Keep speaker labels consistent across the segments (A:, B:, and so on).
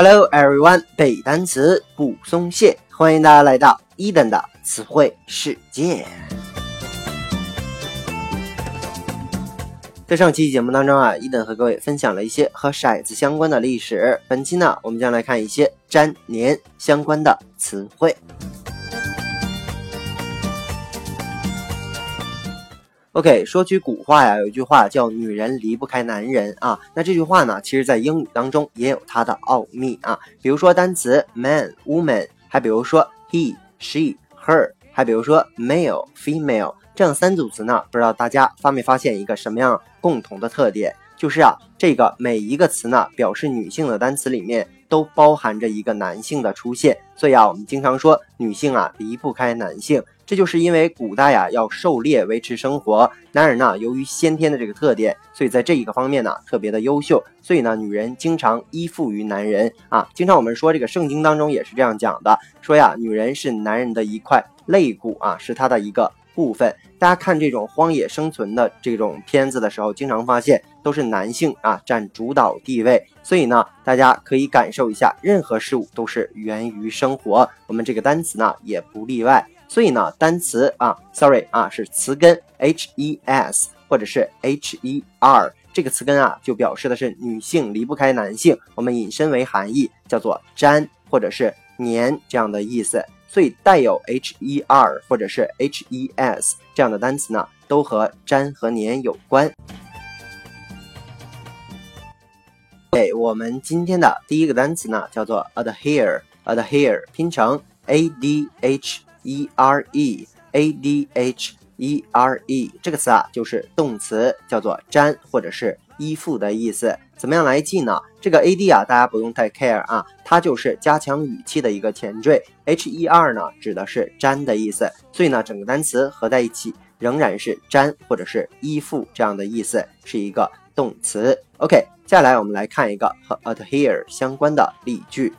A: Hello everyone，背单词不松懈，欢迎大家来到伊登的词汇世界。在上期节目当中啊，伊登和各位分享了一些和骰子相关的历史。本期呢，我们将来看一些粘连相关的词汇。OK，说句古话呀，有一句话叫“女人离不开男人”啊。那这句话呢，其实在英语当中也有它的奥秘啊。比如说单词 man、woman，还比如说 he、she、her，还比如说 male、female，这样三组词呢，不知道大家发没发现一个什么样共同的特点？就是啊，这个每一个词呢，表示女性的单词里面都包含着一个男性的出现。所以啊，我们经常说女性啊离不开男性。这就是因为古代呀要狩猎维持生活，男人呢由于先天的这个特点，所以在这一个方面呢特别的优秀，所以呢女人经常依附于男人啊。经常我们说这个圣经当中也是这样讲的，说呀女人是男人的一块肋骨啊，是他的一个部分。大家看这种荒野生存的这种片子的时候，经常发现都是男性啊占主导地位，所以呢大家可以感受一下，任何事物都是源于生活，我们这个单词呢也不例外。所以呢，单词啊，sorry 啊，是词根 h e s 或者是 h e r 这个词根啊，就表示的是女性离不开男性。我们引申为含义，叫做粘或者是粘这样的意思。所以带有 h e r 或者是 h e s 这样的单词呢，都和粘和粘有关。我们今天的第一个单词呢，叫做 adhere，adhere 拼成 a d h。e r e a d h e r e 这个词啊，就是动词，叫做粘或者是依附的意思。怎么样来记呢？这个 a d 啊，大家不用太 care 啊，它就是加强语气的一个前缀。h e r 呢，指的是粘的意思，所以呢，整个单词合在一起仍然是粘或者是依附这样的意思，是一个动词。OK，接下来我们来看一个和 adhere 相关的例句。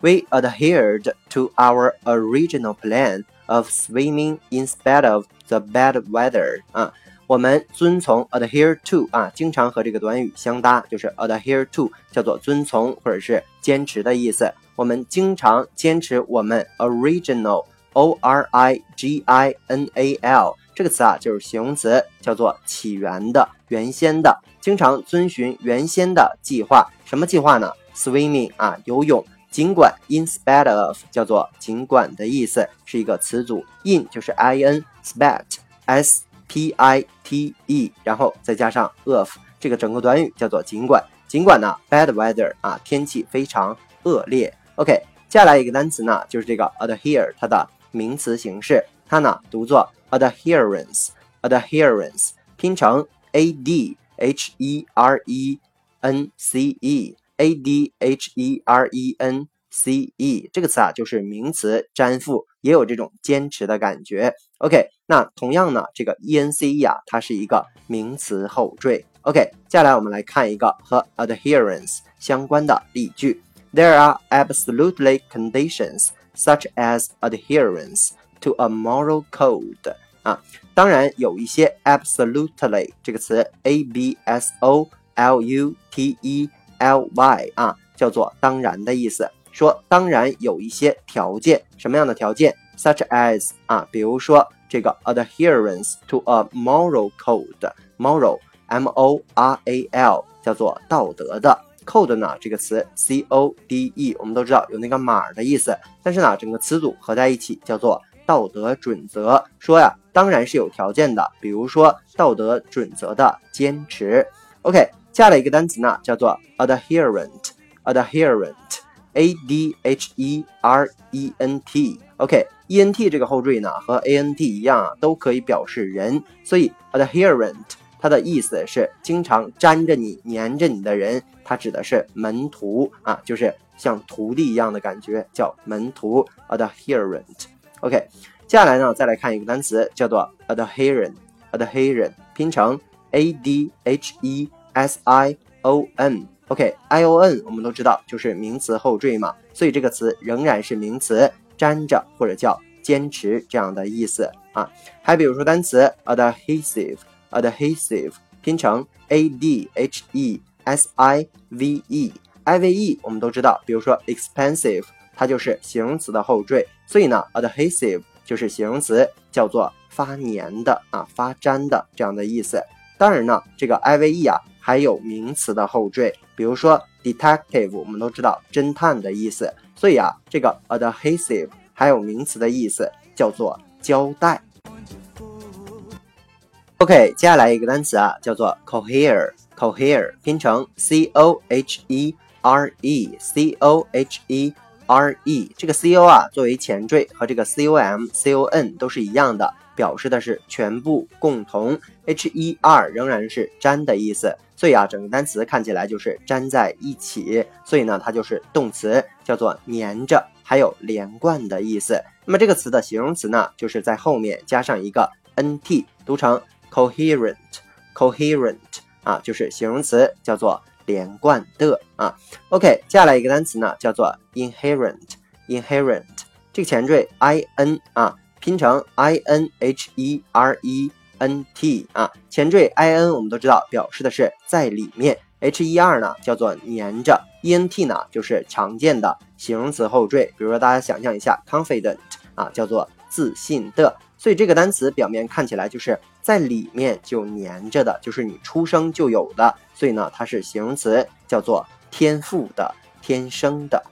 A: We adhered to our original plan of swimming in spite of the bad weather. 啊，我们遵从 adhere to 啊，经常和这个短语相搭，就是 adhere to 叫做遵从或者是坚持的意思。我们经常坚持我们 original o r i g i n a l 这个词啊，就是形容词，叫做起源的、原先的，经常遵循原先的计划。什么计划呢？swimming 啊，游泳。尽管 in spite of 叫做尽管的意思，是一个词组。in 就是 i n，spite s p i t e，然后再加上 of，这个整个短语叫做尽管。尽管呢，bad weather 啊，天气非常恶劣。OK，接下来一个单词呢，就是这个 adhere，它的名词形式，它呢读作 adherence，adherence 拼成 a d h e r e n c e。a d h e r e n c e 这个词啊，就是名词粘附，也有这种坚持的感觉。OK，那同样呢，这个 e n c e 啊，它是一个名词后缀。OK，接下来我们来看一个和 adherence 相关的例句：There are absolutely conditions such as adherence to a moral code。啊，当然有一些 absolutely 这个词，a b s o l u t e。ly 啊，叫做当然的意思。说当然有一些条件，什么样的条件？such as 啊，比如说这个 adherence to a moral code，moral m o r a l 叫做道德的 code 呢？这个词 c o d e 我们都知道有那个码的意思，但是呢，整个词组合在一起叫做道德准则。说呀，当然是有条件的，比如说道德准则的坚持。OK。下了一个单词呢，叫做 adherent，adherent，a d h e r e n t。OK，e n t 这个后缀呢和 a n t 一样啊，都可以表示人，所以 adherent 它的意思是经常粘着你、粘着你的人，它指的是门徒啊，就是像徒弟一样的感觉，叫门徒 adherent。OK，接下来呢，再来看一个单词，叫做 adherent，adherent 拼成 a d h e。s i o n，OK，i o n 我们都知道就是名词后缀嘛，所以这个词仍然是名词，粘着或者叫坚持这样的意思啊。还比如说单词 adhesive，adhesive 拼成 a d h e s i v e i v e 我们都知道，比如说 expensive，它就是形容词的后缀，所以呢，adhesive 就是形容词，叫做发粘的啊，发粘的这样的意思。当然呢，这个 i v e 啊还有名词的后缀，比如说 detective，我们都知道侦探的意思，所以啊，这个 adhesive 还有名词的意思叫做胶带。OK，接下来一个单词啊，叫做 cohere，cohere 拼成 c o h e r e，c o h e r e，这个 c o 啊作为前缀和这个 c o m c o n 都是一样的，表示的是全部、共同。h e r 仍然是粘的意思，所以啊，整个单词看起来就是粘在一起，所以呢，它就是动词，叫做粘着，还有连贯的意思。那么这个词的形容词呢，就是在后面加上一个 n t，读成。coherent，coherent 啊，就是形容词，叫做连贯的啊。OK，接下来一个单词呢，叫做 inherent，inherent 这个前缀 i n 啊，拼成 i n h e r e n t 啊，前缀 i n 我们都知道表示的是在里面，h e r 呢叫做粘着，e n t 呢就是常见的形容词后缀，比如说大家想象一下 confident 啊，叫做自信的。所以这个单词表面看起来就是在里面就粘着的，就是你出生就有的，所以呢，它是形容词，叫做天赋的、天生的。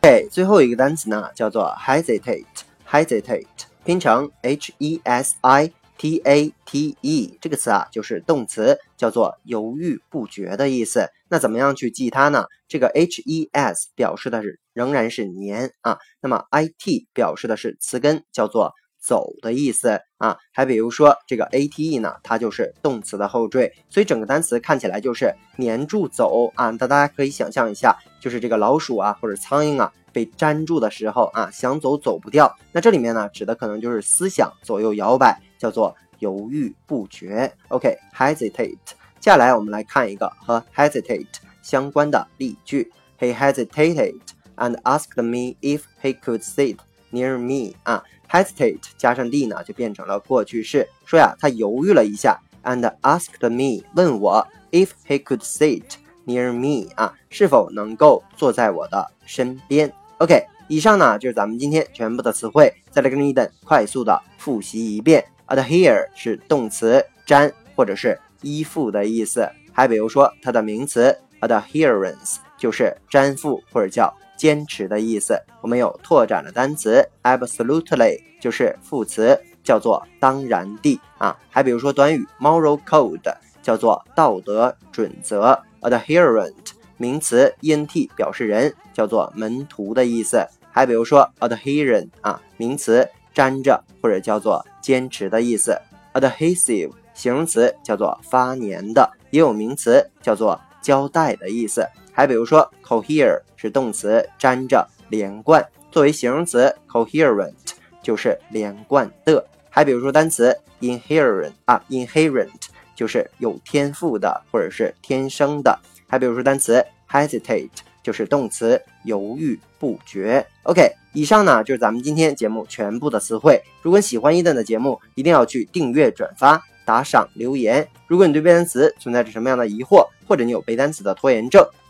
A: OK，最后一个单词呢，叫做 hesitate，hesitate 拼成 h e s i t a t e，这个词啊就是动词，叫做犹豫不决的意思。那怎么样去记它呢？这个 h e s 表示的是仍然是粘啊，那么 i t 表示的是词根，叫做走的意思啊。还比如说这个 a t e 呢，它就是动词的后缀，所以整个单词看起来就是粘住走啊。那大家可以想象一下，就是这个老鼠啊或者苍蝇啊被粘住的时候啊，想走走不掉。那这里面呢，指的可能就是思想左右摇摆，叫做犹豫不决。OK，hesitate。接下来我们来看一个和 hesitate 相关的例句。He hesitated and asked me if he could sit near me。啊，hesitate 加上 d 呢，就变成了过去式。说呀，他犹豫了一下，and asked me 问我 if he could sit near me。啊，是否能够坐在我的身边？OK，以上呢就是咱们今天全部的词汇。再来跟你等快速的复习一遍。Adhere 是动词，粘或者是。依附的意思，还比如说它的名词 adherence 就是粘附或者叫坚持的意思。我们有拓展的单词 absolutely 就是副词，叫做当然地啊。还比如说短语 moral code 叫做道德准则。adherent 名词 ent 表示人，叫做门徒的意思。还比如说 adherent 啊名词粘着或者叫做坚持的意思。adhesive 形容词叫做发粘的，也有名词叫做胶带的意思。还比如说，cohere 是动词，粘着、连贯。作为形容词，coherent 就是连贯的。还比如说单词 inherent 啊，inherent 就是有天赋的或者是天生的。还比如说单词 hesitate 就是动词，犹豫不决。OK，以上呢就是咱们今天节目全部的词汇。如果喜欢伊顿的节目，一定要去订阅、转发。打赏留言，如果你对背单词存在着什么样的疑惑，或者你有背单词的拖延症，